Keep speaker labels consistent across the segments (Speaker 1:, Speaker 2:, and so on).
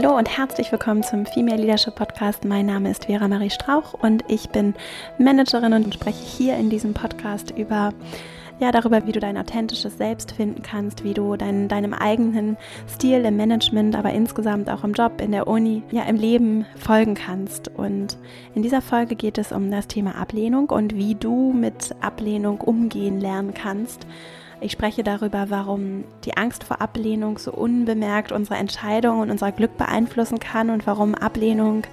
Speaker 1: Hallo und herzlich willkommen zum Female Leadership Podcast. Mein Name ist Vera Marie Strauch und ich bin Managerin und spreche hier in diesem Podcast über ja, darüber, wie du dein authentisches Selbst finden kannst, wie du dein, deinem eigenen Stil im Management, aber insgesamt auch im Job, in der Uni, ja, im Leben folgen kannst. Und in dieser Folge geht es um das Thema Ablehnung und wie du mit Ablehnung umgehen lernen kannst. Ich spreche darüber, warum die Angst vor Ablehnung so unbemerkt unsere Entscheidung und unser Glück beeinflussen kann und warum Ablehnung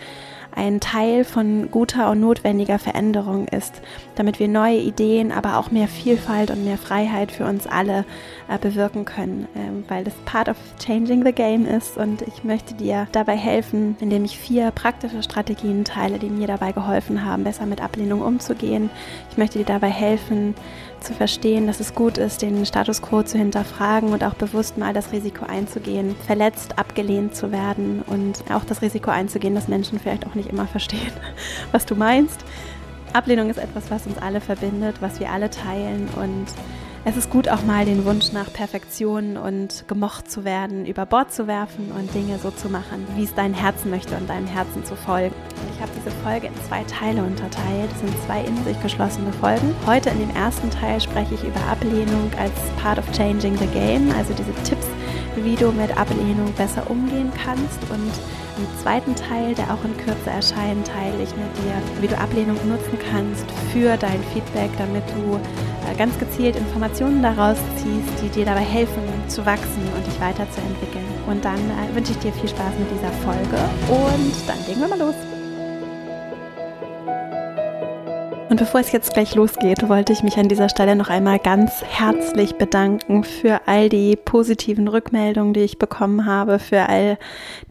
Speaker 1: ein Teil von guter und notwendiger Veränderung ist, damit wir neue Ideen, aber auch mehr Vielfalt und mehr Freiheit für uns alle äh, bewirken können, ähm, weil das Part of Changing the Game ist und ich möchte dir dabei helfen, indem ich vier praktische Strategien teile, die mir dabei geholfen haben, besser mit Ablehnung umzugehen. Ich möchte dir dabei helfen, zu verstehen, dass es gut ist, den Status quo zu hinterfragen und auch bewusst mal das Risiko einzugehen, verletzt, abgelehnt zu werden und auch das Risiko einzugehen, dass Menschen vielleicht auch nicht immer verstehen, was du meinst. Ablehnung ist etwas, was uns alle verbindet, was wir alle teilen und es ist gut, auch mal den Wunsch nach Perfektion und gemocht zu werden, über Bord zu werfen und Dinge so zu machen, wie es dein Herzen möchte und deinem Herzen zu folgen. Ich habe diese Folge in zwei Teile unterteilt. Es sind zwei in sich geschlossene Folgen. Heute in dem ersten Teil spreche ich über Ablehnung als Part of Changing the Game, also diese Tipps, wie du mit Ablehnung besser umgehen kannst. Und im zweiten Teil, der auch in Kürze erscheint, teile ich mit dir, wie du Ablehnung nutzen kannst für dein Feedback, damit du äh, ganz gezielt Informationen daraus ziehst, die dir dabei helfen zu wachsen und dich weiterzuentwickeln. Und dann äh, wünsche ich dir viel Spaß mit dieser Folge und dann legen wir mal los. Und bevor es jetzt gleich losgeht, wollte ich mich an dieser Stelle noch einmal ganz herzlich bedanken für all die positiven Rückmeldungen, die ich bekommen habe, für all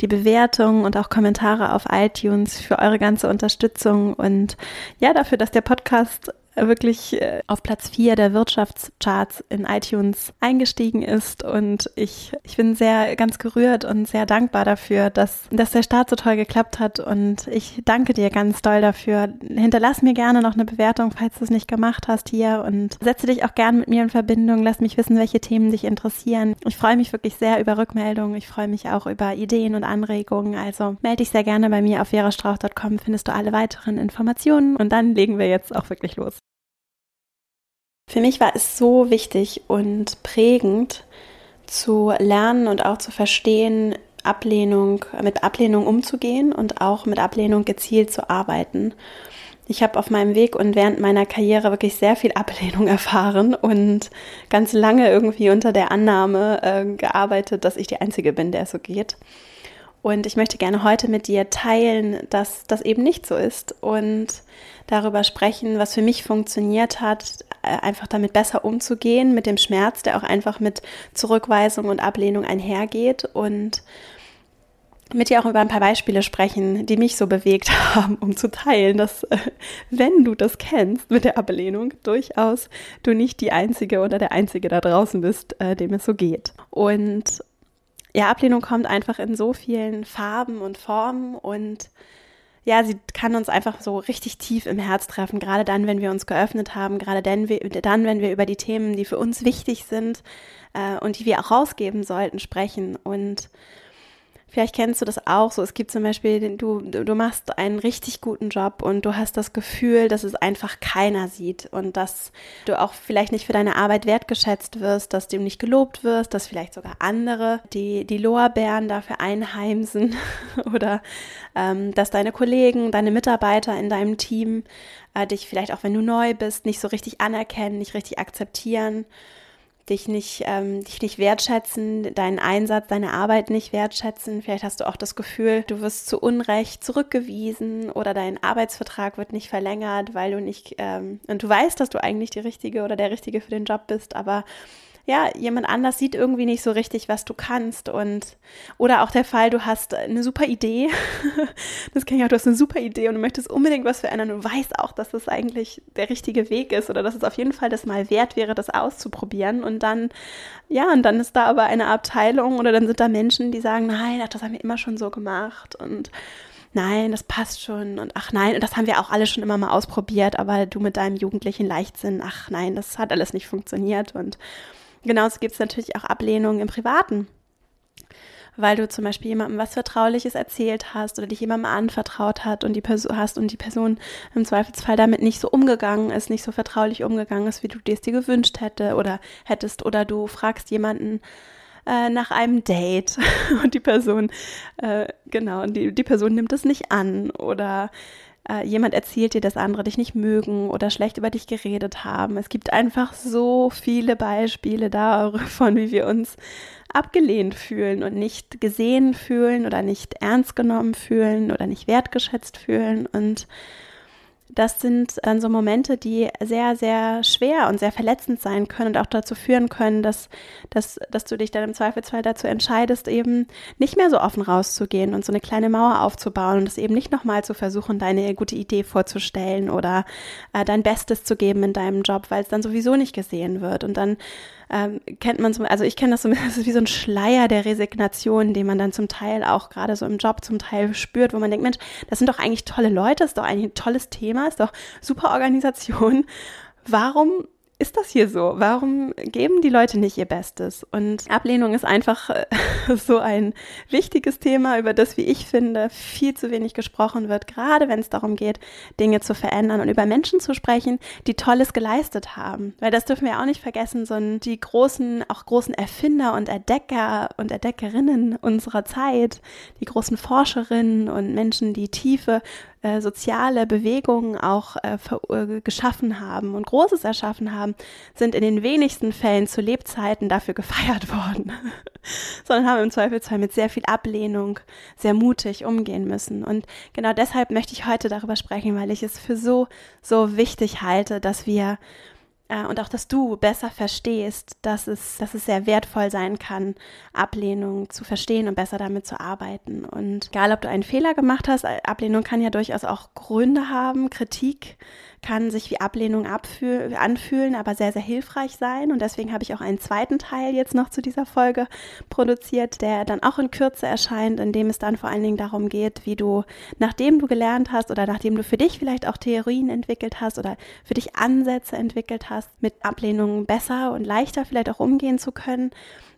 Speaker 1: die Bewertungen und auch Kommentare auf iTunes, für eure ganze Unterstützung und ja, dafür, dass der Podcast wirklich äh, auf Platz 4 der Wirtschaftscharts in iTunes eingestiegen ist. Und ich, ich bin sehr ganz gerührt und sehr dankbar dafür, dass, dass der Start so toll geklappt hat. Und ich danke dir ganz doll dafür. Hinterlass mir gerne noch eine Bewertung, falls du es nicht gemacht hast hier. Und setze dich auch gerne mit mir in Verbindung. Lass mich wissen, welche Themen dich interessieren. Ich freue mich wirklich sehr über Rückmeldungen. Ich freue mich auch über Ideen und Anregungen. Also melde dich sehr gerne bei mir auf verastrauch.com. Findest du alle weiteren Informationen. Und dann legen wir jetzt auch wirklich los. Für mich war es so wichtig und prägend zu lernen und auch zu verstehen, Ablehnung, mit Ablehnung umzugehen und auch mit Ablehnung gezielt zu arbeiten. Ich habe auf meinem Weg und während meiner Karriere wirklich sehr viel Ablehnung erfahren und ganz lange irgendwie unter der Annahme äh, gearbeitet, dass ich die Einzige bin, der es so geht. Und ich möchte gerne heute mit dir teilen, dass das eben nicht so ist und darüber sprechen, was für mich funktioniert hat, einfach damit besser umzugehen, mit dem Schmerz, der auch einfach mit Zurückweisung und Ablehnung einhergeht und mit dir auch über ein paar Beispiele sprechen, die mich so bewegt haben, um zu teilen, dass äh, wenn du das kennst mit der Ablehnung, durchaus du nicht die Einzige oder der Einzige da draußen bist, äh, dem es so geht. Und ja, Ablehnung kommt einfach in so vielen Farben und Formen und ja, sie kann uns einfach so richtig tief im Herz treffen, gerade dann, wenn wir uns geöffnet haben, gerade dann, wenn wir über die Themen, die für uns wichtig sind äh, und die wir auch rausgeben sollten, sprechen. Und Vielleicht kennst du das auch so. Es gibt zum Beispiel, du, du machst einen richtig guten Job und du hast das Gefühl, dass es einfach keiner sieht und dass du auch vielleicht nicht für deine Arbeit wertgeschätzt wirst, dass du nicht gelobt wirst, dass vielleicht sogar andere die, die Lorbeeren dafür einheimsen oder ähm, dass deine Kollegen, deine Mitarbeiter in deinem Team äh, dich vielleicht auch, wenn du neu bist, nicht so richtig anerkennen, nicht richtig akzeptieren dich nicht, ähm, dich nicht wertschätzen, deinen Einsatz, deine Arbeit nicht wertschätzen. Vielleicht hast du auch das Gefühl, du wirst zu Unrecht zurückgewiesen oder dein Arbeitsvertrag wird nicht verlängert, weil du nicht, ähm, und du weißt, dass du eigentlich die Richtige oder der Richtige für den Job bist, aber ja, jemand anders sieht irgendwie nicht so richtig, was du kannst. Und oder auch der Fall, du hast eine super Idee. das kenne ich auch, du hast eine super Idee und du möchtest unbedingt was verändern und weißt auch, dass das eigentlich der richtige Weg ist oder dass es auf jeden Fall das mal wert wäre, das auszuprobieren. Und dann, ja, und dann ist da aber eine Abteilung oder dann sind da Menschen, die sagen, nein, ach, das haben wir immer schon so gemacht. Und nein, das passt schon und ach nein, und das haben wir auch alle schon immer mal ausprobiert, aber du mit deinem jugendlichen Leichtsinn, ach nein, das hat alles nicht funktioniert und genauso gibt es natürlich auch Ablehnung im Privaten. weil du zum Beispiel jemandem was Vertrauliches erzählt hast oder dich jemandem anvertraut hat und die Person hast und die Person im Zweifelsfall damit nicht so umgegangen ist, nicht so vertraulich umgegangen ist, wie du dir es dir gewünscht hätte oder hättest oder du fragst jemanden äh, nach einem Date und die Person äh, genau die die Person nimmt es nicht an oder äh, jemand erzählt dir, dass andere dich nicht mögen oder schlecht über dich geredet haben. Es gibt einfach so viele Beispiele davon, wie wir uns abgelehnt fühlen und nicht gesehen fühlen oder nicht ernst genommen fühlen oder nicht wertgeschätzt fühlen und das sind dann so Momente, die sehr, sehr schwer und sehr verletzend sein können und auch dazu führen können, dass, dass, dass du dich dann im Zweifelsfall dazu entscheidest, eben nicht mehr so offen rauszugehen und so eine kleine Mauer aufzubauen und es eben nicht nochmal zu versuchen, deine gute Idee vorzustellen oder äh, dein Bestes zu geben in deinem Job, weil es dann sowieso nicht gesehen wird. Und dann ähm, kennt man so, also ich kenne das so, das ist wie so ein Schleier der Resignation, den man dann zum Teil auch gerade so im Job zum Teil spürt, wo man denkt, Mensch, das sind doch eigentlich tolle Leute, ist doch eigentlich ein tolles Thema, ist doch super Organisation. Warum ist das hier so? Warum geben die Leute nicht ihr Bestes? Und Ablehnung ist einfach äh, so ein wichtiges Thema, über das, wie ich finde, viel zu wenig gesprochen wird, gerade wenn es darum geht, Dinge zu verändern und über Menschen zu sprechen, die Tolles geleistet haben. Weil das dürfen wir auch nicht vergessen, sondern die großen, auch großen Erfinder und Entdecker und Entdeckerinnen unserer Zeit, die großen Forscherinnen und Menschen, die tiefe äh, soziale Bewegungen auch äh, äh, geschaffen haben und Großes erschaffen haben, sind in den wenigsten Fällen zu Lebzeiten dafür gefeiert worden, sondern haben im Zweifelsfall mit sehr viel Ablehnung sehr mutig umgehen müssen. Und genau deshalb möchte ich heute darüber sprechen, weil ich es für so, so wichtig halte, dass wir äh, und auch, dass du besser verstehst, dass es, dass es sehr wertvoll sein kann, Ablehnung zu verstehen und besser damit zu arbeiten. Und egal, ob du einen Fehler gemacht hast, Ablehnung kann ja durchaus auch Gründe haben, Kritik kann sich wie Ablehnung anfühlen, aber sehr, sehr hilfreich sein. Und deswegen habe ich auch einen zweiten Teil jetzt noch zu dieser Folge produziert, der dann auch in Kürze erscheint, in dem es dann vor allen Dingen darum geht, wie du, nachdem du gelernt hast oder nachdem du für dich vielleicht auch Theorien entwickelt hast oder für dich Ansätze entwickelt hast, mit Ablehnungen besser und leichter vielleicht auch umgehen zu können,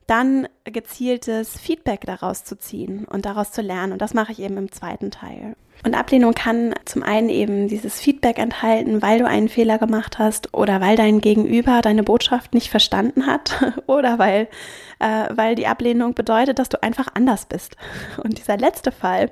Speaker 1: dann gezieltes Feedback daraus zu ziehen und daraus zu lernen. Und das mache ich eben im zweiten Teil. Und Ablehnung kann zum einen eben dieses Feedback enthalten, weil du einen Fehler gemacht hast oder weil dein Gegenüber deine Botschaft nicht verstanden hat oder weil, äh, weil die Ablehnung bedeutet, dass du einfach anders bist. Und dieser letzte Fall,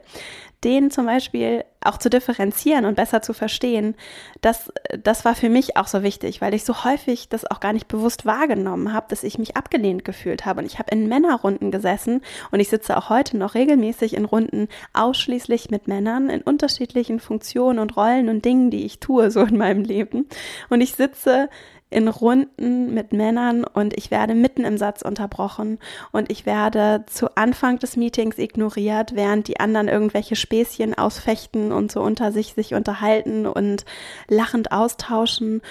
Speaker 1: den zum Beispiel auch zu differenzieren und besser zu verstehen, das, das war für mich auch so wichtig, weil ich so häufig das auch gar nicht bewusst wahrgenommen habe, dass ich mich abgelehnt gefühlt habe. Und ich habe in Männerrunden gesessen und ich sitze auch heute noch regelmäßig in Runden ausschließlich mit Männern in unterschiedlichen Funktionen und Rollen und Dingen, die ich tue so in meinem Leben. Und ich sitze in Runden mit Männern und ich werde mitten im Satz unterbrochen und ich werde zu Anfang des Meetings ignoriert, während die anderen irgendwelche Späßchen ausfechten und so unter sich sich unterhalten und lachend austauschen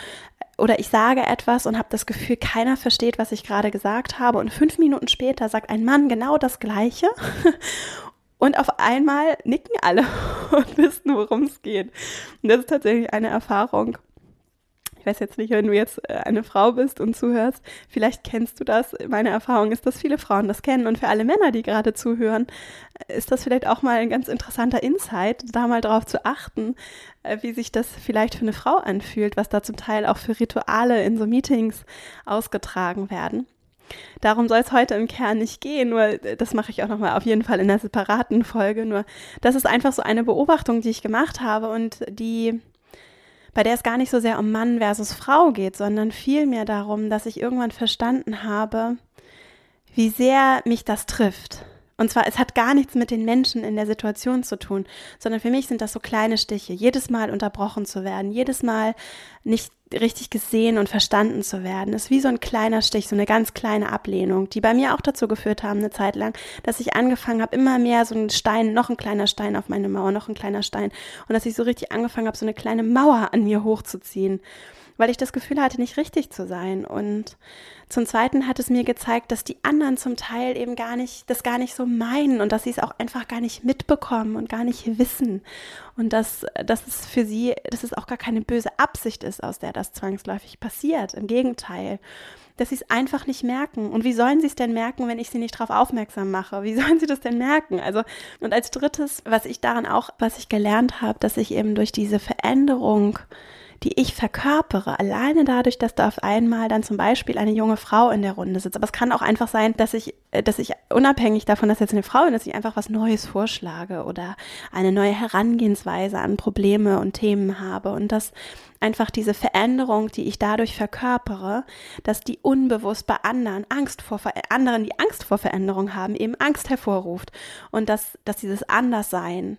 Speaker 1: oder ich sage etwas und habe das Gefühl, keiner versteht, was ich gerade gesagt habe. Und fünf Minuten später sagt ein Mann genau das Gleiche. Und auf einmal nicken alle und wissen, worum es geht. Und das ist tatsächlich eine Erfahrung, ich weiß jetzt nicht, wenn du jetzt äh, eine Frau bist und zuhörst, vielleicht kennst du das. Meine Erfahrung ist, dass viele Frauen das kennen und für alle Männer, die gerade zuhören, äh, ist das vielleicht auch mal ein ganz interessanter Insight, da mal drauf zu achten, äh, wie sich das vielleicht für eine Frau anfühlt, was da zum Teil auch für Rituale in so Meetings ausgetragen werden. Darum soll es heute im Kern nicht gehen, nur das mache ich auch nochmal auf jeden Fall in einer separaten Folge. Nur das ist einfach so eine Beobachtung, die ich gemacht habe und die bei der es gar nicht so sehr um Mann versus Frau geht, sondern vielmehr darum, dass ich irgendwann verstanden habe, wie sehr mich das trifft. Und zwar, es hat gar nichts mit den Menschen in der Situation zu tun, sondern für mich sind das so kleine Stiche. Jedes Mal unterbrochen zu werden, jedes Mal nicht richtig gesehen und verstanden zu werden. ist wie so ein kleiner Stich, so eine ganz kleine Ablehnung, die bei mir auch dazu geführt haben, eine Zeit lang, dass ich angefangen habe, immer mehr so ein Stein, noch ein kleiner Stein auf meine Mauer, noch ein kleiner Stein. Und dass ich so richtig angefangen habe, so eine kleine Mauer an mir hochzuziehen. Weil ich das Gefühl hatte, nicht richtig zu sein. Und zum Zweiten hat es mir gezeigt, dass die anderen zum Teil eben gar nicht, das gar nicht so meinen und dass sie es auch einfach gar nicht mitbekommen und gar nicht wissen. Und dass, dass es für sie, dass es auch gar keine böse Absicht ist, aus der das zwangsläufig passiert. Im Gegenteil dass sie es einfach nicht merken. Und wie sollen sie es denn merken, wenn ich sie nicht darauf aufmerksam mache? Wie sollen sie das denn merken? Also, und als drittes, was ich daran auch, was ich gelernt habe, dass ich eben durch diese Veränderung die ich verkörpere, alleine dadurch, dass da auf einmal dann zum Beispiel eine junge Frau in der Runde sitzt. Aber es kann auch einfach sein, dass ich, äh, dass ich unabhängig davon, dass jetzt eine Frau ist, dass ich einfach was Neues vorschlage oder eine neue Herangehensweise an Probleme und Themen habe und dass einfach diese Veränderung, die ich dadurch verkörpere, dass die unbewusst bei anderen Angst vor anderen, die Angst vor Veränderung haben, eben Angst hervorruft und dass, dass dieses Anderssein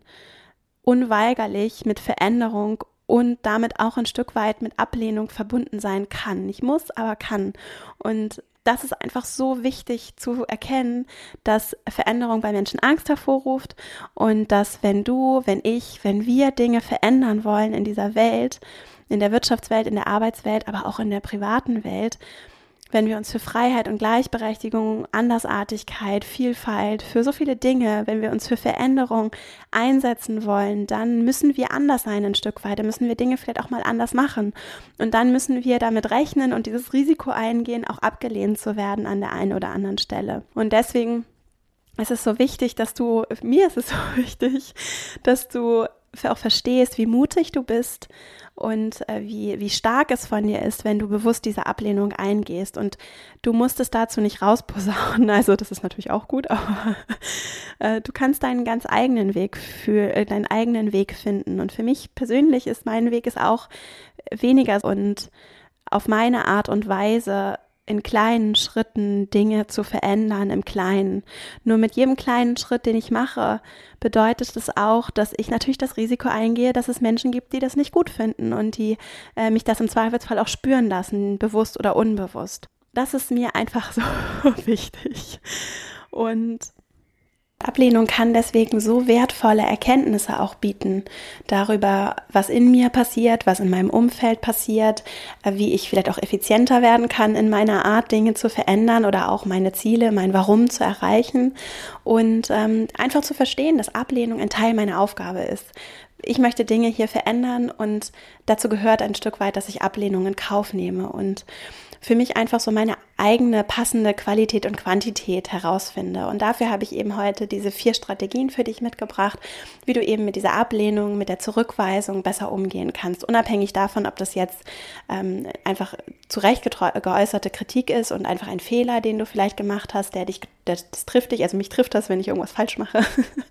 Speaker 1: unweigerlich mit Veränderung und damit auch ein Stück weit mit Ablehnung verbunden sein kann. Nicht muss, aber kann. Und das ist einfach so wichtig zu erkennen, dass Veränderung bei Menschen Angst hervorruft und dass wenn du, wenn ich, wenn wir Dinge verändern wollen in dieser Welt, in der Wirtschaftswelt, in der Arbeitswelt, aber auch in der privaten Welt, wenn wir uns für Freiheit und Gleichberechtigung, Andersartigkeit, Vielfalt, für so viele Dinge, wenn wir uns für Veränderung einsetzen wollen, dann müssen wir anders sein ein Stück weit. Dann müssen wir Dinge vielleicht auch mal anders machen. Und dann müssen wir damit rechnen und dieses Risiko eingehen, auch abgelehnt zu werden an der einen oder anderen Stelle. Und deswegen ist es so wichtig, dass du, mir ist es so wichtig, dass du auch verstehst, wie mutig du bist und äh, wie, wie stark es von dir ist, wenn du bewusst diese Ablehnung eingehst. Und du musst es dazu nicht rausposaunen, also das ist natürlich auch gut, aber äh, du kannst deinen ganz eigenen Weg für äh, deinen eigenen Weg finden. Und für mich persönlich ist mein Weg ist auch weniger und auf meine Art und Weise in kleinen Schritten Dinge zu verändern im Kleinen. Nur mit jedem kleinen Schritt, den ich mache, bedeutet es auch, dass ich natürlich das Risiko eingehe, dass es Menschen gibt, die das nicht gut finden und die äh, mich das im Zweifelsfall auch spüren lassen, bewusst oder unbewusst. Das ist mir einfach so wichtig. Und Ablehnung kann deswegen so wertvolle Erkenntnisse auch bieten. Darüber, was in mir passiert, was in meinem Umfeld passiert, äh, wie ich vielleicht auch effizienter werden kann in meiner Art, Dinge zu verändern oder auch meine Ziele, mein Warum zu erreichen. Und ähm, einfach zu verstehen, dass Ablehnung ein Teil meiner Aufgabe ist. Ich möchte Dinge hier verändern und dazu gehört ein Stück weit, dass ich Ablehnung in Kauf nehme. Und für mich einfach so meine eigene passende Qualität und Quantität herausfinde. Und dafür habe ich eben heute diese vier Strategien für dich mitgebracht, wie du eben mit dieser Ablehnung, mit der Zurückweisung besser umgehen kannst, unabhängig davon, ob das jetzt ähm, einfach zu Recht geäußerte Kritik ist und einfach ein Fehler, den du vielleicht gemacht hast, der dich, das, das trifft dich, also mich trifft das, wenn ich irgendwas falsch mache.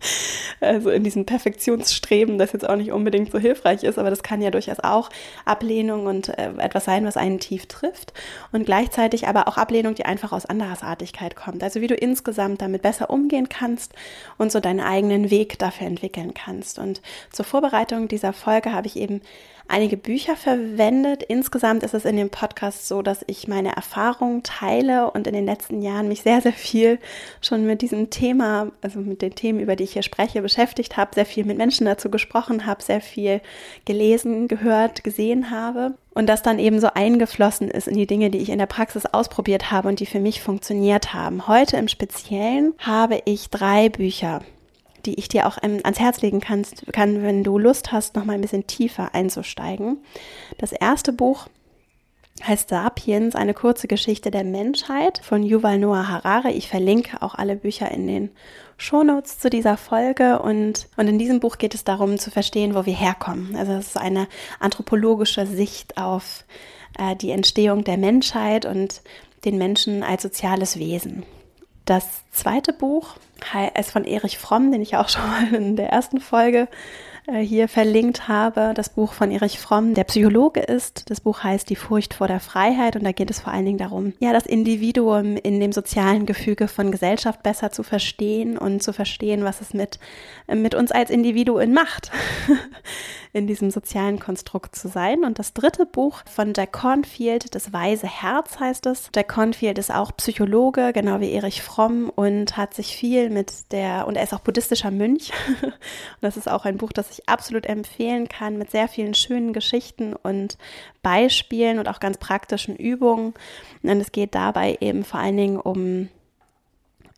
Speaker 1: also in diesem Perfektionsstreben, das jetzt auch nicht unbedingt so hilfreich ist, aber das kann ja durchaus auch Ablehnung und äh, etwas sein, was einen tief trifft und gleichzeitig aber auch Ablehnung, die einfach aus Andersartigkeit kommt. Also wie du insgesamt damit besser umgehen kannst und so deinen eigenen Weg dafür entwickeln kannst. Und zur Vorbereitung dieser Folge habe ich eben einige Bücher verwendet. Insgesamt ist es in dem Podcast so, dass ich meine Erfahrungen teile und in den letzten Jahren mich sehr, sehr viel schon mit diesem Thema, also mit den Themen, über die ich hier spreche, beschäftigt habe, sehr viel mit Menschen dazu gesprochen habe, sehr viel gelesen, gehört, gesehen habe und das dann eben so eingeflossen ist in die Dinge, die ich in der Praxis ausprobiert habe und die für mich funktioniert haben. Heute im Speziellen habe ich drei Bücher die ich dir auch ähm, ans Herz legen kannst, kann, wenn du Lust hast, noch mal ein bisschen tiefer einzusteigen. Das erste Buch heißt Sapiens, eine kurze Geschichte der Menschheit von Yuval Noah Harari. Ich verlinke auch alle Bücher in den Shownotes zu dieser Folge und, und in diesem Buch geht es darum zu verstehen, wo wir herkommen. Also es ist eine anthropologische Sicht auf äh, die Entstehung der Menschheit und den Menschen als soziales Wesen. Das zweite Buch ist von Erich Fromm, den ich auch schon mal in der ersten Folge äh, hier verlinkt habe. Das Buch von Erich Fromm, der Psychologe ist. Das Buch heißt Die Furcht vor der Freiheit und da geht es vor allen Dingen darum, ja, das Individuum in dem sozialen Gefüge von Gesellschaft besser zu verstehen und zu verstehen, was es mit, mit uns als Individuen macht. in diesem sozialen Konstrukt zu sein. Und das dritte Buch von Jack Cornfield, Das Weise Herz heißt es. Jack Cornfield ist auch Psychologe, genau wie Erich Fromm und hat sich viel mit der, und er ist auch buddhistischer Mönch. und das ist auch ein Buch, das ich absolut empfehlen kann, mit sehr vielen schönen Geschichten und Beispielen und auch ganz praktischen Übungen. Und es geht dabei eben vor allen Dingen um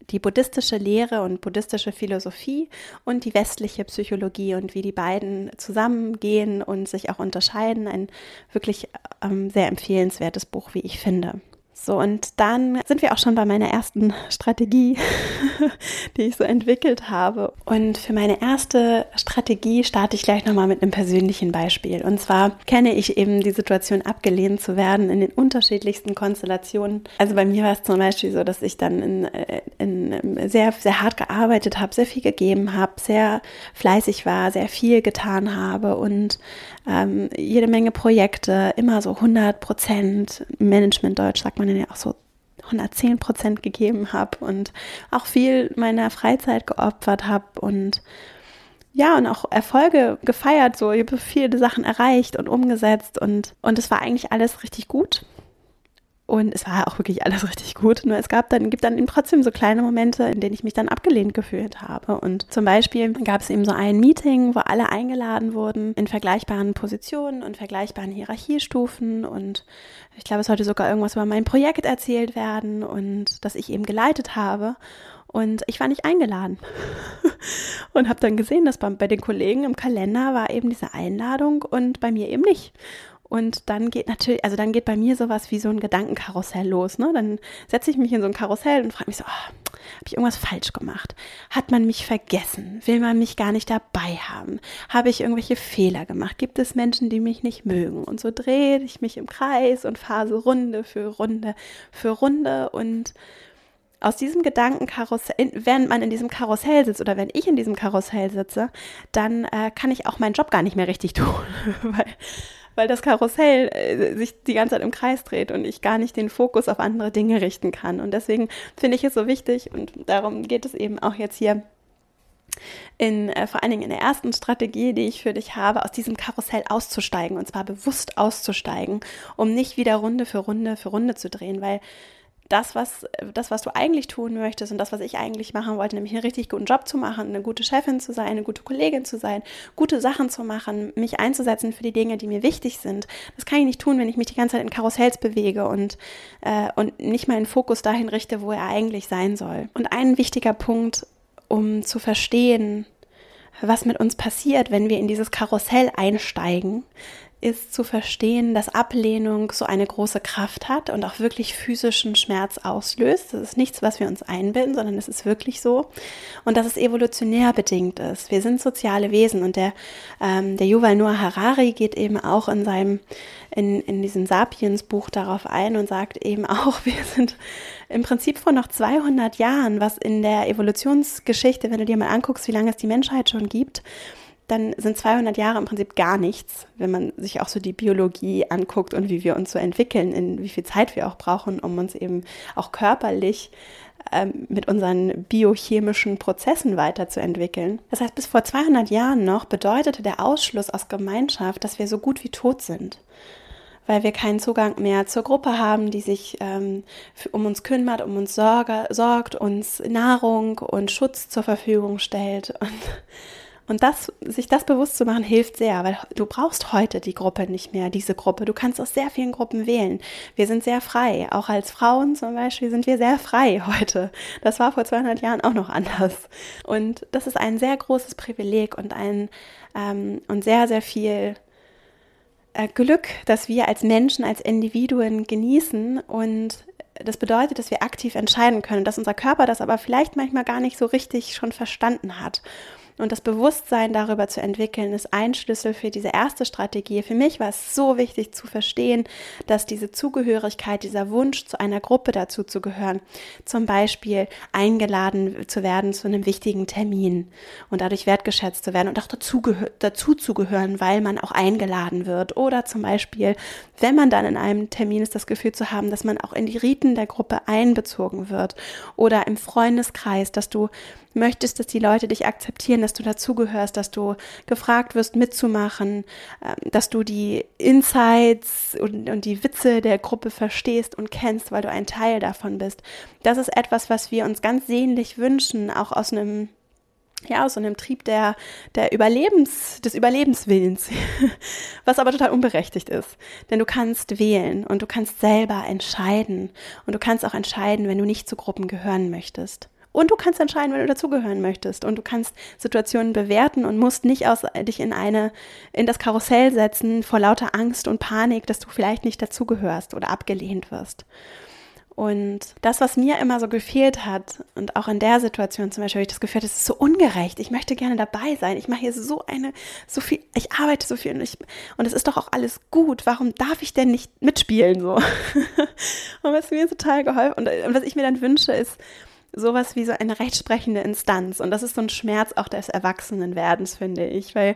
Speaker 1: die buddhistische Lehre und buddhistische Philosophie und die westliche Psychologie und wie die beiden zusammengehen und sich auch unterscheiden. Ein wirklich ähm, sehr empfehlenswertes Buch, wie ich finde. So, und dann sind wir auch schon bei meiner ersten Strategie, die ich so entwickelt habe. Und für meine erste Strategie starte ich gleich nochmal mit einem persönlichen Beispiel. Und zwar kenne ich eben die Situation, abgelehnt zu werden in den unterschiedlichsten Konstellationen. Also bei mir war es zum Beispiel so, dass ich dann in, äh, in sehr, sehr hart gearbeitet habe, sehr viel gegeben habe, sehr fleißig war, sehr viel getan habe und ähm, jede Menge Projekte, immer so 100 Prozent Management Deutsch, sagt man ja auch so 110 Prozent gegeben habe und auch viel meiner Freizeit geopfert habe und ja, und auch Erfolge gefeiert, so ich habe viele Sachen erreicht und umgesetzt und und es war eigentlich alles richtig gut. Und es war auch wirklich alles richtig gut. Nur es gab dann, gibt dann eben trotzdem so kleine Momente, in denen ich mich dann abgelehnt gefühlt habe. Und zum Beispiel gab es eben so ein Meeting, wo alle eingeladen wurden in vergleichbaren Positionen und vergleichbaren Hierarchiestufen. Und ich glaube, es sollte sogar irgendwas über mein Projekt erzählt werden und das ich eben geleitet habe. Und ich war nicht eingeladen. und habe dann gesehen, dass bei, bei den Kollegen im Kalender war eben diese Einladung und bei mir eben nicht. Und dann geht natürlich, also dann geht bei mir sowas wie so ein Gedankenkarussell los. Ne? Dann setze ich mich in so ein Karussell und frage mich so, oh, habe ich irgendwas falsch gemacht? Hat man mich vergessen? Will man mich gar nicht dabei haben? Habe ich irgendwelche Fehler gemacht? Gibt es Menschen, die mich nicht mögen? Und so drehe ich mich im Kreis und fahre so Runde für Runde für Runde und aus diesem Gedankenkarussell, während man in diesem Karussell sitzt oder wenn ich in diesem Karussell sitze, dann äh, kann ich auch meinen Job gar nicht mehr richtig tun, weil weil das Karussell äh, sich die ganze Zeit im Kreis dreht und ich gar nicht den Fokus auf andere Dinge richten kann. Und deswegen finde ich es so wichtig und darum geht es eben auch jetzt hier in, äh, vor allen Dingen in der ersten Strategie, die ich für dich habe, aus diesem Karussell auszusteigen und zwar bewusst auszusteigen, um nicht wieder Runde für Runde für Runde zu drehen, weil das, was, das, was du eigentlich tun möchtest und das, was ich eigentlich machen wollte, nämlich einen richtig guten Job zu machen, eine gute Chefin zu sein, eine gute Kollegin zu sein, gute Sachen zu machen, mich einzusetzen für die Dinge, die mir wichtig sind. Das kann ich nicht tun, wenn ich mich die ganze Zeit in Karussells bewege und, äh, und nicht meinen Fokus dahin richte, wo er eigentlich sein soll. Und ein wichtiger Punkt, um zu verstehen, was mit uns passiert, wenn wir in dieses Karussell einsteigen, ist zu verstehen, dass Ablehnung so eine große Kraft hat und auch wirklich physischen Schmerz auslöst. Das ist nichts, was wir uns einbilden, sondern es ist wirklich so. Und dass es evolutionär bedingt ist. Wir sind soziale Wesen und der, ähm, der Yuval Noah Harari geht eben auch in seinem, in, in diesem Sapiens-Buch darauf ein und sagt eben auch, wir sind im Prinzip vor noch 200 Jahren, was in der Evolutionsgeschichte, wenn du dir mal anguckst, wie lange es die Menschheit schon gibt, dann sind 200 Jahre im Prinzip gar nichts, wenn man sich auch so die Biologie anguckt und wie wir uns so entwickeln, in wie viel Zeit wir auch brauchen, um uns eben auch körperlich ähm, mit unseren biochemischen Prozessen weiterzuentwickeln. Das heißt, bis vor 200 Jahren noch bedeutete der Ausschluss aus Gemeinschaft, dass wir so gut wie tot sind weil wir keinen Zugang mehr zur Gruppe haben, die sich ähm, um uns kümmert, um uns sorge, sorgt, uns Nahrung und Schutz zur Verfügung stellt. Und und das, sich das bewusst zu machen, hilft sehr, weil du brauchst heute die Gruppe nicht mehr, diese Gruppe. Du kannst aus sehr vielen Gruppen wählen. Wir sind sehr frei. Auch als Frauen zum Beispiel sind wir sehr frei heute. Das war vor 200 Jahren auch noch anders. Und das ist ein sehr großes Privileg und ein, ähm, und sehr, sehr viel äh, Glück, dass wir als Menschen, als Individuen genießen und das bedeutet, dass wir aktiv entscheiden können, dass unser Körper das aber vielleicht manchmal gar nicht so richtig schon verstanden hat. Und das Bewusstsein darüber zu entwickeln, ist ein Schlüssel für diese erste Strategie. Für mich war es so wichtig zu verstehen, dass diese Zugehörigkeit, dieser Wunsch, zu einer Gruppe dazu zu gehören, zum Beispiel eingeladen zu werden zu einem wichtigen Termin und dadurch wertgeschätzt zu werden und auch dazu, dazu zu gehören, weil man auch eingeladen wird. Oder zum Beispiel, wenn man dann in einem Termin ist, das Gefühl zu haben, dass man auch in die Riten der Gruppe einbezogen wird. Oder im Freundeskreis, dass du möchtest, dass die Leute dich akzeptieren, dass du dazugehörst, dass du gefragt wirst, mitzumachen, ähm, dass du die Insights und, und die Witze der Gruppe verstehst und kennst, weil du ein Teil davon bist. Das ist etwas, was wir uns ganz sehnlich wünschen, auch aus einem ja, aus so einem Trieb der, der Überlebens, des Überlebenswillens, was aber total unberechtigt ist. Denn du kannst wählen und du kannst selber entscheiden und du kannst auch entscheiden, wenn du nicht zu Gruppen gehören möchtest. Und du kannst entscheiden, wenn du dazugehören möchtest. Und du kannst Situationen bewerten und musst nicht aus, dich in eine, in das Karussell setzen vor lauter Angst und Panik, dass du vielleicht nicht dazugehörst oder abgelehnt wirst. Und das, was mir immer so gefehlt hat, und auch in der Situation zum Beispiel, habe ich das Gefühl, das ist so ungerecht. Ich möchte gerne dabei sein. Ich mache hier so eine, so viel, ich arbeite so viel und ich, und es ist doch auch alles gut. Warum darf ich denn nicht mitspielen so? und was mir total geholfen und was ich mir dann wünsche, ist, sowas wie so eine rechtsprechende Instanz. Und das ist so ein Schmerz auch des Erwachsenenwerdens, finde ich, weil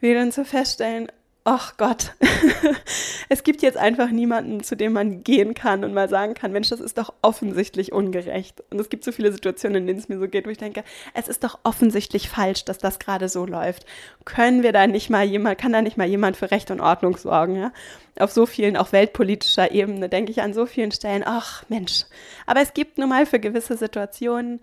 Speaker 1: wir dann so feststellen, ach Gott, es gibt jetzt einfach niemanden, zu dem man gehen kann und mal sagen kann, Mensch, das ist doch offensichtlich ungerecht. Und es gibt so viele Situationen, in denen es mir so geht, wo ich denke, es ist doch offensichtlich falsch, dass das gerade so läuft. Können wir da nicht mal jemand, kann da nicht mal jemand für Recht und Ordnung sorgen, ja? Auf so vielen, auch weltpolitischer Ebene, denke ich an so vielen Stellen, ach Mensch. Aber es gibt nun mal für gewisse Situationen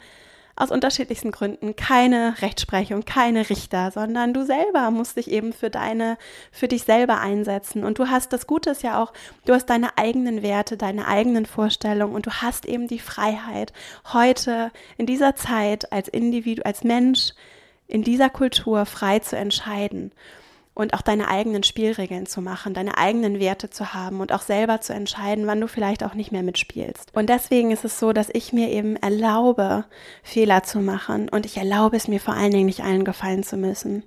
Speaker 1: aus unterschiedlichsten Gründen keine Rechtsprechung, keine Richter, sondern du selber musst dich eben für deine, für dich selber einsetzen. Und du hast, das Gute ist ja auch, du hast deine eigenen Werte, deine eigenen Vorstellungen und du hast eben die Freiheit, heute in dieser Zeit als Individu, als Mensch, in dieser Kultur frei zu entscheiden und auch deine eigenen Spielregeln zu machen, deine eigenen Werte zu haben und auch selber zu entscheiden, wann du vielleicht auch nicht mehr mitspielst. Und deswegen ist es so, dass ich mir eben erlaube, Fehler zu machen und ich erlaube es mir vor allen Dingen nicht allen gefallen zu müssen.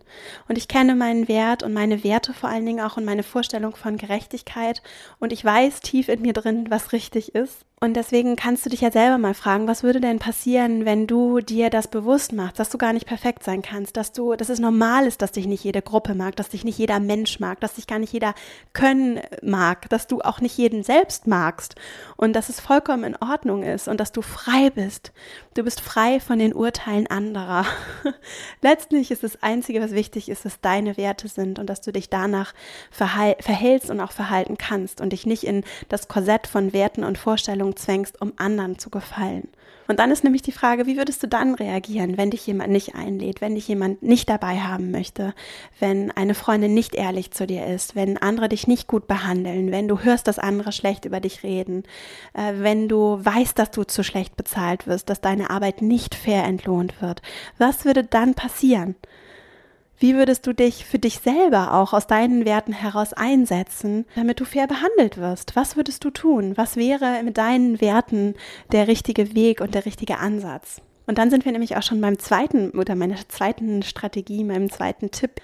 Speaker 1: Und ich kenne meinen Wert und meine Werte vor allen Dingen auch und meine Vorstellung von Gerechtigkeit und ich weiß tief in mir drin, was richtig ist. Und deswegen kannst du dich ja selber mal fragen, was würde denn passieren, wenn du dir das bewusst machst, dass du gar nicht perfekt sein kannst, dass du, dass es normal ist, dass dich nicht jede Gruppe mag, dass dich nicht jeder Mensch mag, dass dich gar nicht jeder können mag, dass du auch nicht jeden selbst magst und dass es vollkommen in Ordnung ist und dass du frei bist. Du bist frei von den Urteilen anderer. Letztlich ist das Einzige, was wichtig ist, dass deine Werte sind und dass du dich danach verhältst und auch verhalten kannst und dich nicht in das Korsett von Werten und Vorstellungen Handlung zwängst, um anderen zu gefallen. Und dann ist nämlich die Frage, wie würdest du dann reagieren, wenn dich jemand nicht einlädt, wenn dich jemand nicht dabei haben möchte, wenn eine Freundin nicht ehrlich zu dir ist, wenn andere dich nicht gut behandeln, wenn du hörst, dass andere schlecht über dich reden, äh, wenn du weißt, dass du zu schlecht bezahlt wirst, dass deine Arbeit nicht fair entlohnt wird. Was würde dann passieren? Wie würdest du dich für dich selber auch aus deinen Werten heraus einsetzen, damit du fair behandelt wirst? Was würdest du tun? Was wäre mit deinen Werten der richtige Weg und der richtige Ansatz? Und dann sind wir nämlich auch schon beim zweiten oder meiner zweiten Strategie, meinem zweiten Tipp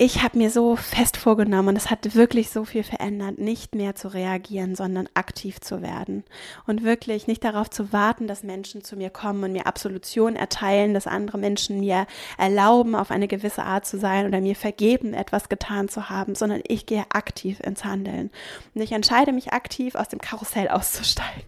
Speaker 1: ich habe mir so fest vorgenommen und es hat wirklich so viel verändert, nicht mehr zu reagieren, sondern aktiv zu werden und wirklich nicht darauf zu warten, dass Menschen zu mir kommen und mir Absolution erteilen, dass andere Menschen mir erlauben, auf eine gewisse Art zu sein oder mir vergeben, etwas getan zu haben, sondern ich gehe aktiv ins Handeln und ich entscheide mich aktiv aus dem Karussell auszusteigen.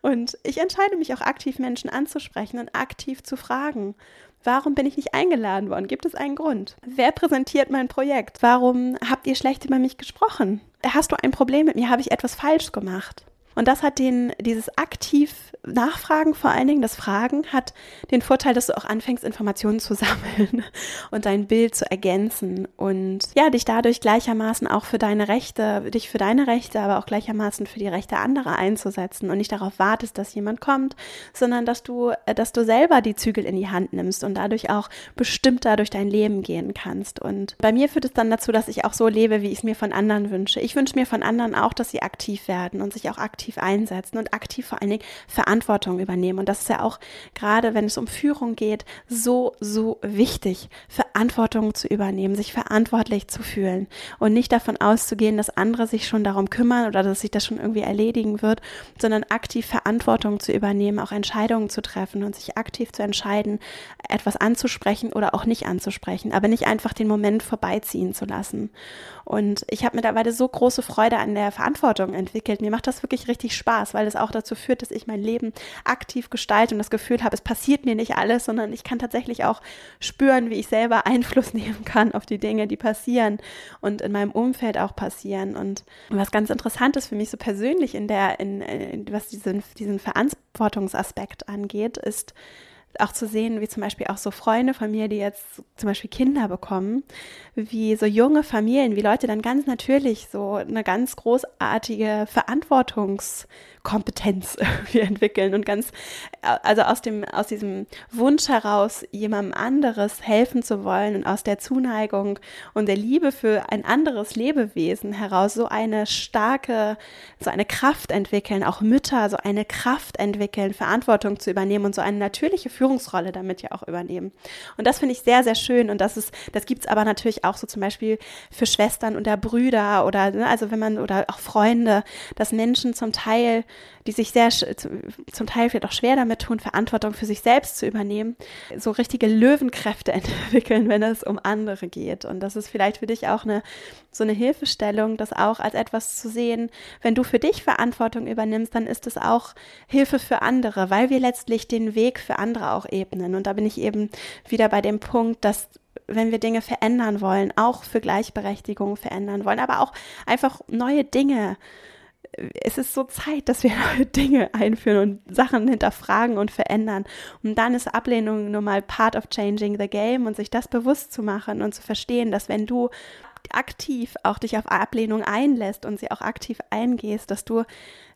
Speaker 1: Und ich entscheide mich auch aktiv, Menschen anzusprechen und aktiv zu fragen. Warum bin ich nicht eingeladen worden? Gibt es einen Grund? Wer präsentiert mein Projekt? Warum habt ihr schlecht über mich gesprochen? Hast du ein Problem mit mir? Habe ich etwas falsch gemacht? Und das hat den, dieses aktiv Nachfragen, vor allen Dingen das Fragen, hat den Vorteil, dass du auch anfängst, Informationen zu sammeln und dein Bild zu ergänzen und ja, dich dadurch gleichermaßen auch für deine Rechte, dich für deine Rechte, aber auch gleichermaßen für die Rechte anderer einzusetzen und nicht darauf wartest, dass jemand kommt, sondern dass du, äh, dass du selber die Zügel in die Hand nimmst und dadurch auch bestimmter durch dein Leben gehen kannst. Und bei mir führt es dann dazu, dass ich auch so lebe, wie ich es mir von anderen wünsche. Ich wünsche mir von anderen auch, dass sie aktiv werden und sich auch aktiv aktiv einsetzen und aktiv vor allen Dingen Verantwortung übernehmen. Und das ist ja auch gerade, wenn es um Führung geht, so, so wichtig, Verantwortung zu übernehmen, sich verantwortlich zu fühlen und nicht davon auszugehen, dass andere sich schon darum kümmern oder dass sich das schon irgendwie erledigen wird, sondern aktiv Verantwortung zu übernehmen, auch Entscheidungen zu treffen und sich aktiv zu entscheiden, etwas anzusprechen oder auch nicht anzusprechen, aber nicht einfach den Moment vorbeiziehen zu lassen. Und ich habe mittlerweile so große Freude an der Verantwortung entwickelt. Mir macht das wirklich richtig Spaß, weil es auch dazu führt, dass ich mein Leben aktiv gestalte und das Gefühl habe, es passiert mir nicht alles, sondern ich kann tatsächlich auch spüren, wie ich selber Einfluss nehmen kann auf die Dinge, die passieren und in meinem Umfeld auch passieren. Und was ganz interessant ist für mich so persönlich in der, in, in was diesen, diesen Verantwortungsaspekt angeht, ist, auch zu sehen, wie zum Beispiel auch so Freunde von mir, die jetzt zum Beispiel Kinder bekommen, wie so junge Familien, wie Leute dann ganz natürlich so eine ganz großartige Verantwortungskompetenz irgendwie entwickeln und ganz, also aus dem, aus diesem Wunsch heraus, jemandem anderes helfen zu wollen und aus der Zuneigung und der Liebe für ein anderes Lebewesen heraus so eine starke, so eine Kraft entwickeln, auch Mütter so eine Kraft entwickeln, Verantwortung zu übernehmen und so eine natürliche Führungsrolle damit ja auch übernehmen. Und das finde ich sehr, sehr schön und das ist, das gibt's aber natürlich auch so zum Beispiel für Schwestern oder Brüder oder, ne, also wenn man, oder auch Freunde, dass Menschen zum Teil, die sich sehr, zum Teil vielleicht auch schwer damit tun, Verantwortung für sich selbst zu übernehmen, so richtige Löwenkräfte entwickeln, wenn es um andere geht. Und das ist vielleicht für dich auch eine, so eine Hilfestellung, das auch als etwas zu sehen, wenn du für dich Verantwortung übernimmst, dann ist es auch Hilfe für andere, weil wir letztlich den Weg für andere auch ebnen. Und da bin ich eben wieder bei dem Punkt, dass wenn wir Dinge verändern wollen, auch für Gleichberechtigung verändern wollen, aber auch einfach neue Dinge. Es ist so Zeit, dass wir neue Dinge einführen und Sachen hinterfragen und verändern. Und dann ist Ablehnung nun mal part of changing the game und sich das bewusst zu machen und zu verstehen, dass wenn du aktiv auch dich auf Ablehnung einlässt und sie auch aktiv eingehst, dass du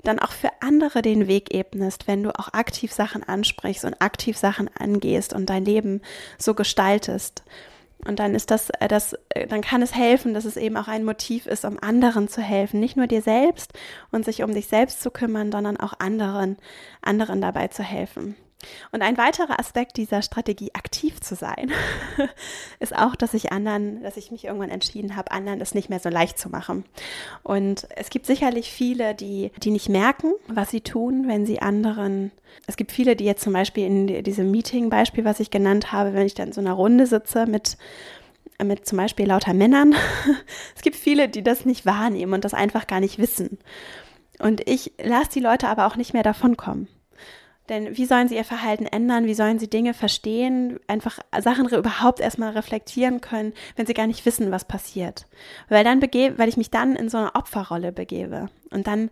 Speaker 1: dann auch für andere den Weg ebnest, wenn du auch aktiv Sachen ansprichst und aktiv Sachen angehst und dein Leben so gestaltest. Und dann ist das, äh, das, äh, dann kann es helfen, dass es eben auch ein Motiv ist, um anderen zu helfen. Nicht nur dir selbst und sich um dich selbst zu kümmern, sondern auch anderen, anderen dabei zu helfen. Und ein weiterer Aspekt dieser Strategie, aktiv zu sein, ist auch, dass ich anderen, dass ich mich irgendwann entschieden habe, anderen es nicht mehr so leicht zu machen. Und es gibt sicherlich viele, die, die nicht merken, was sie tun, wenn sie anderen, es gibt viele, die jetzt zum Beispiel in diesem Meeting-Beispiel, was ich genannt habe, wenn ich dann in so einer Runde sitze mit mit zum Beispiel lauter Männern. es gibt viele, die das nicht wahrnehmen und das einfach gar nicht wissen. Und ich lasse die Leute aber auch nicht mehr davonkommen. Denn wie sollen sie ihr Verhalten ändern? Wie sollen sie Dinge verstehen? Einfach Sachen überhaupt erstmal reflektieren können, wenn sie gar nicht wissen, was passiert. Weil dann begebe, weil ich mich dann in so eine Opferrolle begebe. Und dann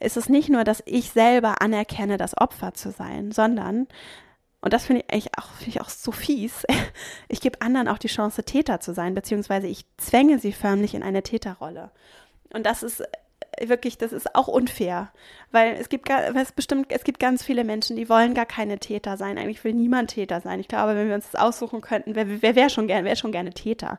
Speaker 1: ist es nicht nur, dass ich selber anerkenne, das Opfer zu sein, sondern und das finde ich auch, finde ich auch so fies. Ich gebe anderen auch die Chance, Täter zu sein, beziehungsweise ich zwänge sie förmlich in eine Täterrolle. Und das ist wirklich, das ist auch unfair, weil es gibt es bestimmt, es gibt ganz viele Menschen, die wollen gar keine Täter sein. Eigentlich will niemand Täter sein. Ich glaube, wenn wir uns das aussuchen könnten, wer, wer wäre schon gerne, wäre schon gerne Täter.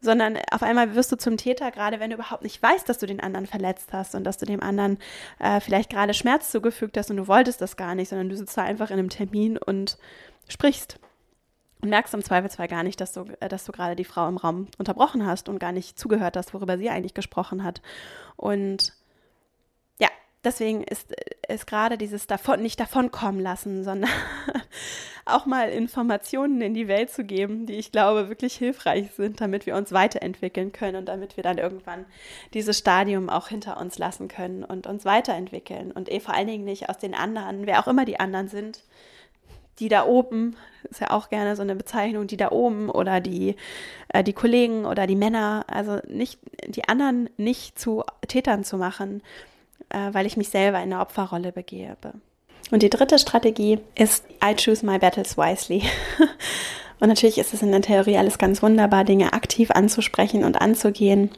Speaker 1: Sondern auf einmal wirst du zum Täter, gerade wenn du überhaupt nicht weißt, dass du den anderen verletzt hast und dass du dem anderen äh, vielleicht gerade Schmerz zugefügt hast und du wolltest das gar nicht, sondern du sitzt da einfach in einem Termin und sprichst und merkst im Zweifelsfall gar nicht, dass du, äh, dass du gerade die Frau im Raum unterbrochen hast und gar nicht zugehört hast, worüber sie eigentlich gesprochen hat. Und ja, deswegen ist, ist gerade dieses davon, nicht davonkommen lassen, sondern auch mal Informationen in die Welt zu geben, die ich glaube wirklich hilfreich sind, damit wir uns weiterentwickeln können und damit wir dann irgendwann dieses Stadium auch hinter uns lassen können und uns weiterentwickeln und eh vor allen Dingen nicht aus den anderen, wer auch immer die anderen sind, die da oben, ist ja auch gerne so eine Bezeichnung, die da oben oder die, äh, die Kollegen oder die Männer, also nicht, die anderen nicht zu Tätern zu machen, äh, weil ich mich selber in eine Opferrolle begebe. Und die dritte Strategie ist, I choose my battles wisely. Und natürlich ist es in der Theorie alles ganz wunderbar, Dinge aktiv anzusprechen und anzugehen.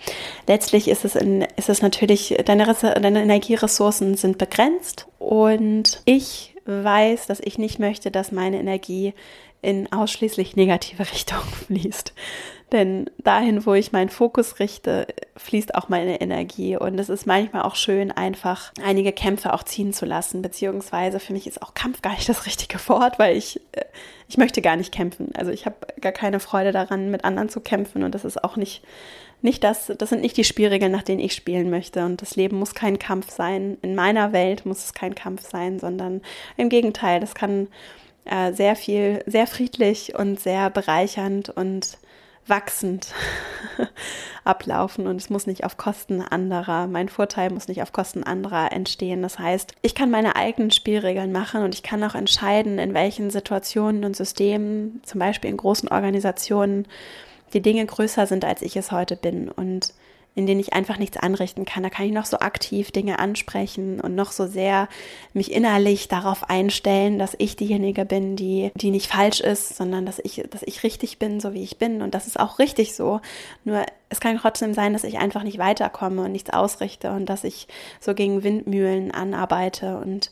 Speaker 1: Letztlich ist es, in, ist es natürlich, deine, deine Energieressourcen sind begrenzt und ich weiß, dass ich nicht möchte, dass meine Energie in ausschließlich negative Richtung fließt. Denn dahin, wo ich meinen Fokus richte, fließt auch meine Energie. Und es ist manchmal auch schön, einfach einige Kämpfe auch ziehen zu lassen. Beziehungsweise für mich ist auch Kampf gar nicht das richtige Wort, weil ich, äh, ich möchte gar nicht kämpfen. Also ich habe gar keine Freude daran, mit anderen zu kämpfen. Und das ist auch nicht nicht das, das sind nicht die Spielregeln, nach denen ich spielen möchte. Und das Leben muss kein Kampf sein. In meiner Welt muss es kein Kampf sein, sondern im Gegenteil, das kann äh, sehr viel, sehr friedlich und sehr bereichernd und wachsend ablaufen und es muss nicht auf Kosten anderer, mein Vorteil muss nicht auf Kosten anderer entstehen. Das heißt, ich kann meine eigenen Spielregeln machen und ich kann auch entscheiden, in welchen Situationen und Systemen, zum Beispiel in großen Organisationen, die Dinge größer sind, als ich es heute bin. Und in denen ich einfach nichts anrichten kann. Da kann ich noch so aktiv Dinge ansprechen und noch so sehr mich innerlich darauf einstellen, dass ich diejenige bin, die, die nicht falsch ist, sondern dass ich, dass ich richtig bin, so wie ich bin. Und das ist auch richtig so. Nur es kann trotzdem sein, dass ich einfach nicht weiterkomme und nichts ausrichte und dass ich so gegen Windmühlen anarbeite und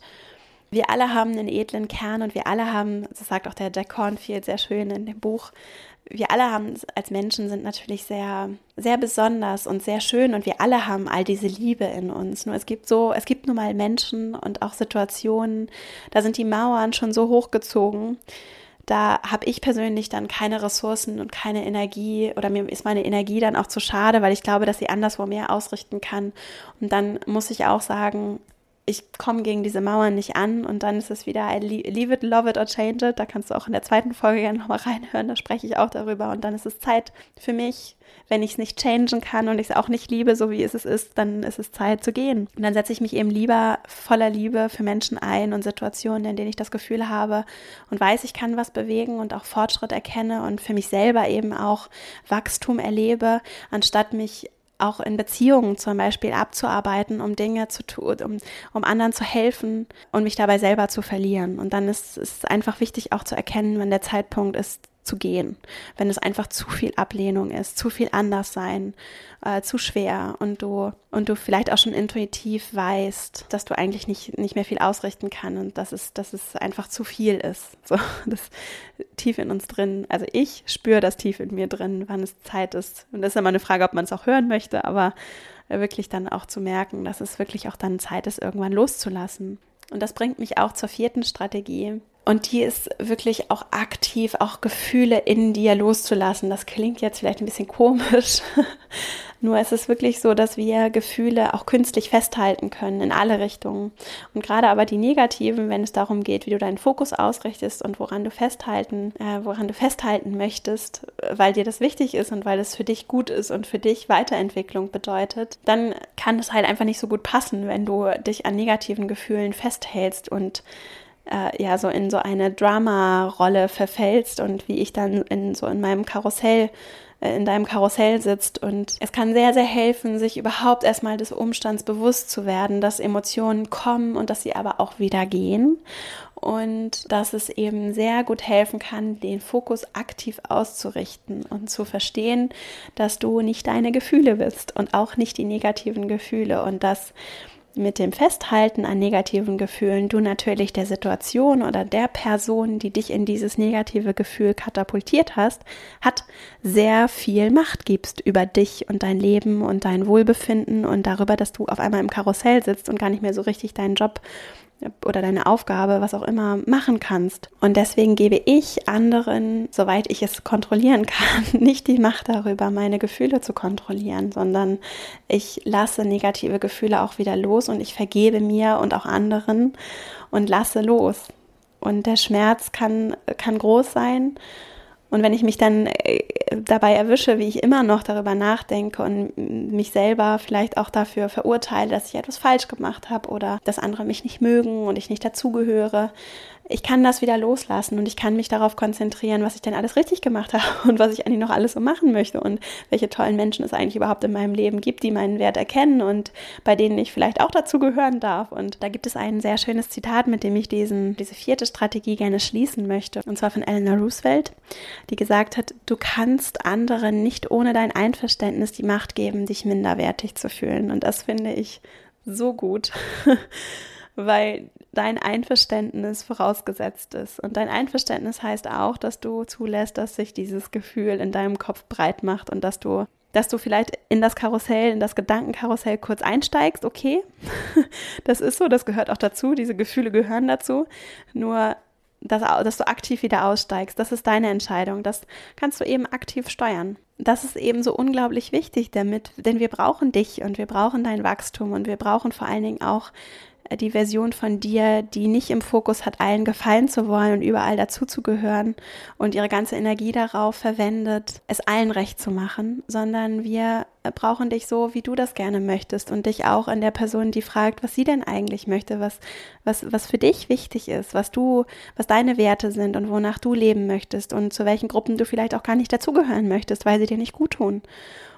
Speaker 1: wir alle haben einen edlen Kern und wir alle haben, das sagt auch der Jack Cornfield sehr schön in dem Buch, wir alle haben als Menschen sind natürlich sehr, sehr besonders und sehr schön und wir alle haben all diese Liebe in uns. Nur es gibt so, es gibt nun mal Menschen und auch Situationen, da sind die Mauern schon so hochgezogen. Da habe ich persönlich dann keine Ressourcen und keine Energie oder mir ist meine Energie dann auch zu schade, weil ich glaube, dass sie anderswo mehr ausrichten kann. Und dann muss ich auch sagen, ich komme gegen diese Mauern nicht an und dann ist es wieder I leave it, love it or change it. Da kannst du auch in der zweiten Folge gerne nochmal reinhören, da spreche ich auch darüber und dann ist es Zeit für mich, wenn ich es nicht changen kann und ich es auch nicht liebe, so wie es ist, dann ist es Zeit zu gehen. Und dann setze ich mich eben lieber voller Liebe für Menschen ein und Situationen, in denen ich das Gefühl habe und weiß, ich kann was bewegen und auch Fortschritt erkenne und für mich selber eben auch Wachstum erlebe, anstatt mich auch in Beziehungen zum Beispiel abzuarbeiten, um Dinge zu tun, um, um anderen zu helfen und mich dabei selber zu verlieren. Und dann ist es einfach wichtig auch zu erkennen, wenn der Zeitpunkt ist, zu gehen, wenn es einfach zu viel Ablehnung ist, zu viel anders sein, äh, zu schwer und du und du vielleicht auch schon intuitiv weißt, dass du eigentlich nicht nicht mehr viel ausrichten kann und dass es dass es einfach zu viel ist, so das tief in uns drin. Also ich spüre das tief in mir drin, wann es Zeit ist und das ist immer eine Frage, ob man es auch hören möchte, aber wirklich dann auch zu merken, dass es wirklich auch dann Zeit ist, irgendwann loszulassen. Und das bringt mich auch zur vierten Strategie, und die ist wirklich auch aktiv, auch Gefühle in dir loszulassen. Das klingt jetzt vielleicht ein bisschen komisch. Nur es ist wirklich so, dass wir Gefühle auch künstlich festhalten können in alle Richtungen. Und gerade aber die negativen, wenn es darum geht, wie du deinen Fokus ausrichtest und woran du festhalten, äh, woran du festhalten möchtest, weil dir das wichtig ist und weil es für dich gut ist und für dich Weiterentwicklung bedeutet, dann kann es halt einfach nicht so gut passen, wenn du dich an negativen Gefühlen festhältst und äh, ja so in so eine Drama-Rolle verfällst und wie ich dann in so in meinem Karussell äh, in deinem Karussell sitzt. Und es kann sehr, sehr helfen, sich überhaupt erstmal des Umstands bewusst zu werden, dass Emotionen kommen und dass sie aber auch wieder gehen. Und dass es eben sehr gut helfen kann, den Fokus aktiv auszurichten und zu verstehen, dass du nicht deine Gefühle bist und auch nicht die negativen Gefühle. Und dass mit dem Festhalten an negativen Gefühlen du natürlich der Situation oder der Person, die dich in dieses negative Gefühl katapultiert hast, hat sehr viel Macht gibst über dich und dein Leben und dein Wohlbefinden und darüber, dass du auf einmal im Karussell sitzt und gar nicht mehr so richtig deinen Job oder deine Aufgabe, was auch immer, machen kannst. Und deswegen gebe ich anderen, soweit ich es kontrollieren kann, nicht die Macht darüber, meine Gefühle zu kontrollieren, sondern ich lasse negative Gefühle auch wieder los und ich vergebe mir und auch anderen und lasse los. Und der Schmerz kann, kann groß sein und wenn ich mich dann äh, dabei erwische, wie ich immer noch darüber nachdenke und mich selber vielleicht auch dafür verurteile, dass ich etwas falsch gemacht habe oder dass andere mich nicht mögen und ich nicht dazugehöre, ich kann das wieder loslassen und ich kann mich darauf konzentrieren, was ich denn alles richtig gemacht habe und was ich eigentlich noch alles so machen möchte und welche tollen Menschen es eigentlich überhaupt in meinem Leben gibt, die meinen Wert erkennen und bei denen ich vielleicht auch dazugehören darf. Und da gibt es ein sehr schönes Zitat, mit dem ich diesen, diese vierte Strategie gerne schließen möchte. Und zwar von Eleanor Roosevelt, die gesagt hat, du kannst anderen nicht ohne dein Einverständnis die Macht geben, dich minderwertig zu fühlen. Und das finde ich so gut. weil dein Einverständnis vorausgesetzt ist. Und dein Einverständnis heißt auch, dass du zulässt, dass sich dieses Gefühl in deinem Kopf breit macht und dass du dass du vielleicht in das Karussell, in das Gedankenkarussell kurz einsteigst, okay, das ist so, das gehört auch dazu, diese Gefühle gehören dazu, nur dass, dass du aktiv wieder aussteigst, das ist deine Entscheidung, das kannst du eben aktiv steuern. Das ist eben so unglaublich wichtig damit, denn wir brauchen dich und wir brauchen dein Wachstum und wir brauchen vor allen Dingen auch die Version von dir, die nicht im Fokus hat, allen gefallen zu wollen und überall dazuzugehören und ihre ganze Energie darauf verwendet, es allen recht zu machen, sondern wir brauchen dich so, wie du das gerne möchtest und dich auch in der Person, die fragt, was sie denn eigentlich möchte, was, was, was für dich wichtig ist, was du, was deine Werte sind und wonach du leben möchtest und zu welchen Gruppen du vielleicht auch gar nicht dazugehören möchtest, weil sie dir nicht gut tun.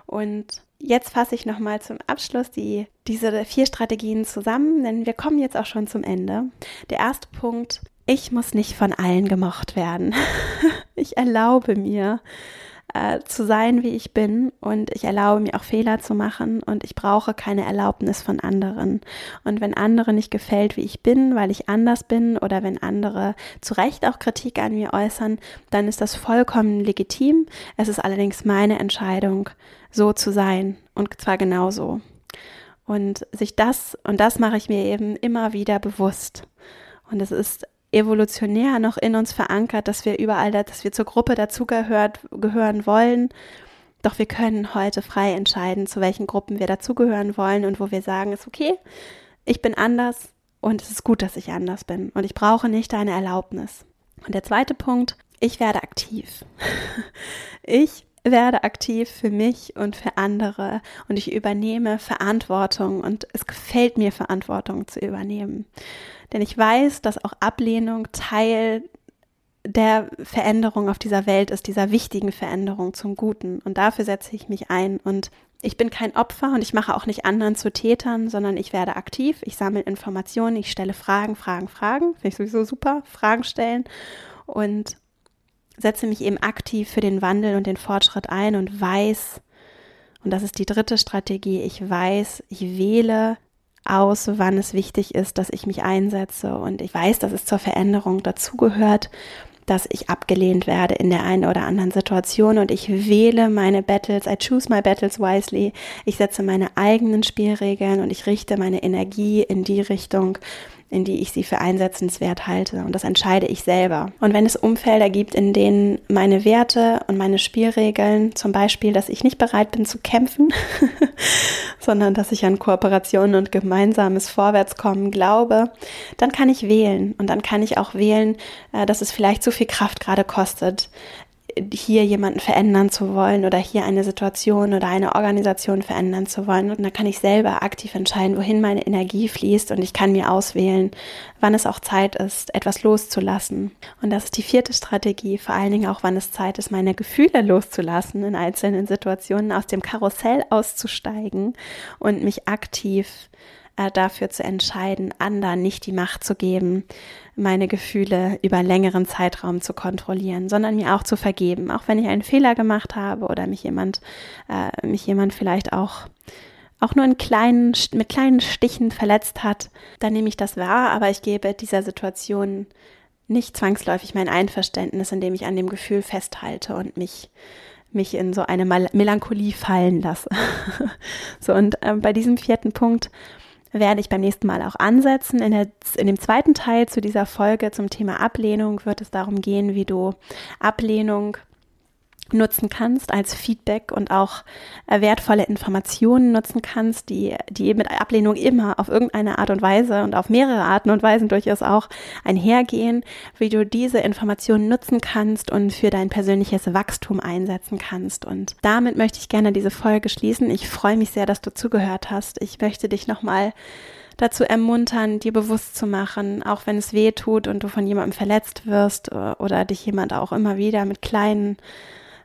Speaker 1: Und jetzt fasse ich nochmal zum Abschluss die, diese vier Strategien zusammen, denn wir kommen jetzt auch schon zum Ende. Der erste Punkt, ich muss nicht von allen gemocht werden. ich erlaube mir, äh, zu sein, wie ich bin und ich erlaube mir auch Fehler zu machen und ich brauche keine Erlaubnis von anderen. Und wenn andere nicht gefällt, wie ich bin, weil ich anders bin oder wenn andere zu Recht auch Kritik an mir äußern, dann ist das vollkommen legitim. Es ist allerdings meine Entscheidung, so zu sein und zwar genauso. Und sich das, und das mache ich mir eben immer wieder bewusst. Und es ist evolutionär noch in uns verankert, dass wir überall, dass wir zur Gruppe dazugehört, gehören wollen. Doch wir können heute frei entscheiden, zu welchen Gruppen wir dazugehören wollen und wo wir sagen, ist okay, ich bin anders und es ist gut, dass ich anders bin und ich brauche nicht deine Erlaubnis. Und der zweite Punkt, ich werde aktiv. Ich werde aktiv für mich und für andere und ich übernehme Verantwortung und es gefällt mir, Verantwortung zu übernehmen. Denn ich weiß, dass auch Ablehnung Teil der Veränderung auf dieser Welt ist, dieser wichtigen Veränderung zum Guten. Und dafür setze ich mich ein. Und ich bin kein Opfer und ich mache auch nicht anderen zu Tätern, sondern ich werde aktiv, ich sammle Informationen, ich stelle Fragen, Fragen, Fragen. Finde ich sowieso super, Fragen stellen. Und setze mich eben aktiv für den Wandel und den Fortschritt ein und weiß, und das ist die dritte Strategie, ich weiß, ich wähle aus, wann es wichtig ist, dass ich mich einsetze und ich weiß, dass es zur Veränderung dazugehört, dass ich abgelehnt werde in der einen oder anderen Situation und ich wähle meine Battles, I choose my battles wisely. Ich setze meine eigenen Spielregeln und ich richte meine Energie in die Richtung, in die ich sie für einsetzenswert halte. Und das entscheide ich selber. Und wenn es Umfelder gibt, in denen meine Werte und meine Spielregeln, zum Beispiel, dass ich nicht bereit bin zu kämpfen, sondern dass ich an Kooperationen und gemeinsames Vorwärtskommen glaube, dann kann ich wählen. Und dann kann ich auch wählen, äh, dass es vielleicht zu viel Kraft gerade kostet, hier jemanden verändern zu wollen oder hier eine Situation oder eine Organisation verändern zu wollen. Und dann kann ich selber aktiv entscheiden, wohin meine Energie fließt und ich kann mir auswählen, wann es auch Zeit ist, etwas loszulassen. Und das ist die vierte Strategie, vor allen Dingen auch, wann es Zeit ist, meine Gefühle loszulassen in einzelnen Situationen, aus dem Karussell auszusteigen und mich aktiv äh, dafür zu entscheiden, anderen nicht die Macht zu geben, meine Gefühle über längeren Zeitraum zu kontrollieren, sondern mir auch zu vergeben, auch wenn ich einen Fehler gemacht habe oder mich jemand, äh, mich jemand vielleicht auch auch nur in kleinen, mit kleinen Stichen verletzt hat, dann nehme ich das wahr, aber ich gebe dieser Situation nicht zwangsläufig mein Einverständnis, indem ich an dem Gefühl festhalte und mich mich in so eine Melancholie fallen lasse. so und äh, bei diesem vierten Punkt werde ich beim nächsten Mal auch ansetzen. In, der, in, dem zweiten Teil zu dieser Folge zum Thema Ablehnung wird es darum gehen, wie du Ablehnung nutzen kannst als Feedback und auch äh, wertvolle Informationen nutzen kannst, die, die mit Ablehnung immer auf irgendeine Art und Weise und auf mehrere Arten und Weisen durchaus auch einhergehen, wie du diese Informationen nutzen kannst und für dein persönliches Wachstum einsetzen kannst. Und damit möchte ich gerne diese Folge schließen. Ich freue mich sehr, dass du zugehört hast. Ich möchte dich nochmal dazu ermuntern, dir bewusst zu machen, auch wenn es weh tut und du von jemandem verletzt wirst äh, oder dich jemand auch immer wieder mit kleinen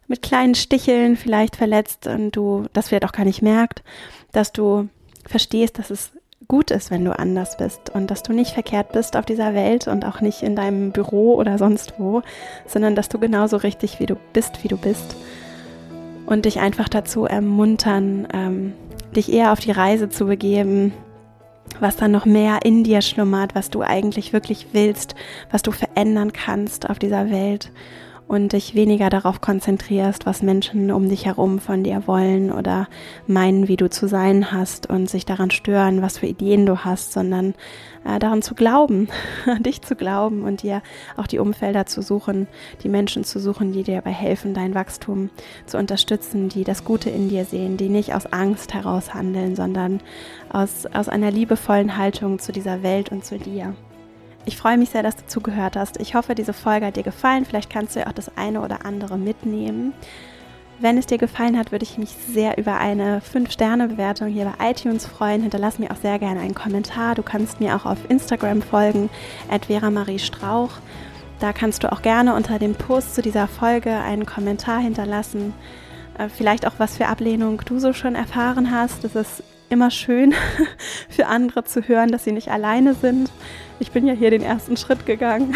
Speaker 1: mit kleinen Sticheln vielleicht verletzt und du das vielleicht auch gar nicht merkt, dass du verstehst, dass es gut ist, wenn du anders bist und dass du nicht verkehrt bist auf dieser Welt und auch nicht in deinem Büro oder sonst wo, sondern dass du genauso richtig wie du bist, wie du bist und dich einfach dazu ermuntern, ähm, dich eher auf die Reise zu begeben, was dann noch mehr in dir schlummert, was du eigentlich wirklich willst, was du verändern kannst auf dieser Welt und dich weniger darauf konzentrierst, was Menschen um dich herum von dir wollen oder meinen, wie du zu sein hast und sich daran stören, was für Ideen du hast, sondern äh, daran zu glauben, an dich zu glauben und dir auch die Umfelder zu suchen, die Menschen zu suchen, die dir dabei helfen, dein Wachstum zu unterstützen, die das Gute in dir sehen, die nicht aus Angst heraus handeln, sondern aus, aus einer liebevollen Haltung zu dieser Welt und zu dir. Ich freue mich sehr, dass du zugehört hast. Ich hoffe, diese Folge hat dir gefallen. Vielleicht kannst du ja auch das eine oder andere mitnehmen. Wenn es dir gefallen hat, würde ich mich sehr über eine 5-Sterne-Bewertung hier bei iTunes freuen. Hinterlass mir auch sehr gerne einen Kommentar. Du kannst mir auch auf Instagram folgen, Vera Marie Strauch. Da kannst du auch gerne unter dem Post zu dieser Folge einen Kommentar hinterlassen äh, vielleicht auch was für Ablehnung du so schon erfahren hast. Es ist immer schön für andere zu hören, dass sie nicht alleine sind. Ich bin ja hier den ersten Schritt gegangen.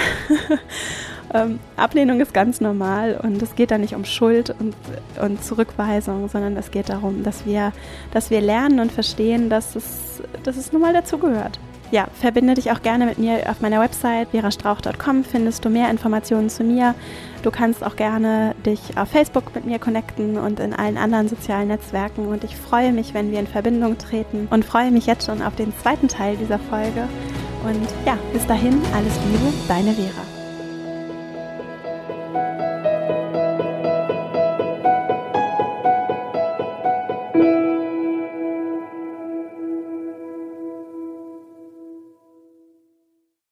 Speaker 1: ähm, Ablehnung ist ganz normal und es geht da nicht um Schuld und, und Zurückweisung, sondern es geht darum, dass wir, dass wir lernen und verstehen, dass es, dass es nun mal dazugehört ja, verbinde dich auch gerne mit mir auf meiner Website verastrauch.com, findest du mehr Informationen zu mir. Du kannst auch gerne dich auf Facebook mit mir connecten und in allen anderen sozialen Netzwerken. Und ich freue mich, wenn wir in Verbindung treten und freue mich jetzt schon auf den zweiten Teil dieser Folge. Und ja, bis dahin, alles Liebe, deine Vera.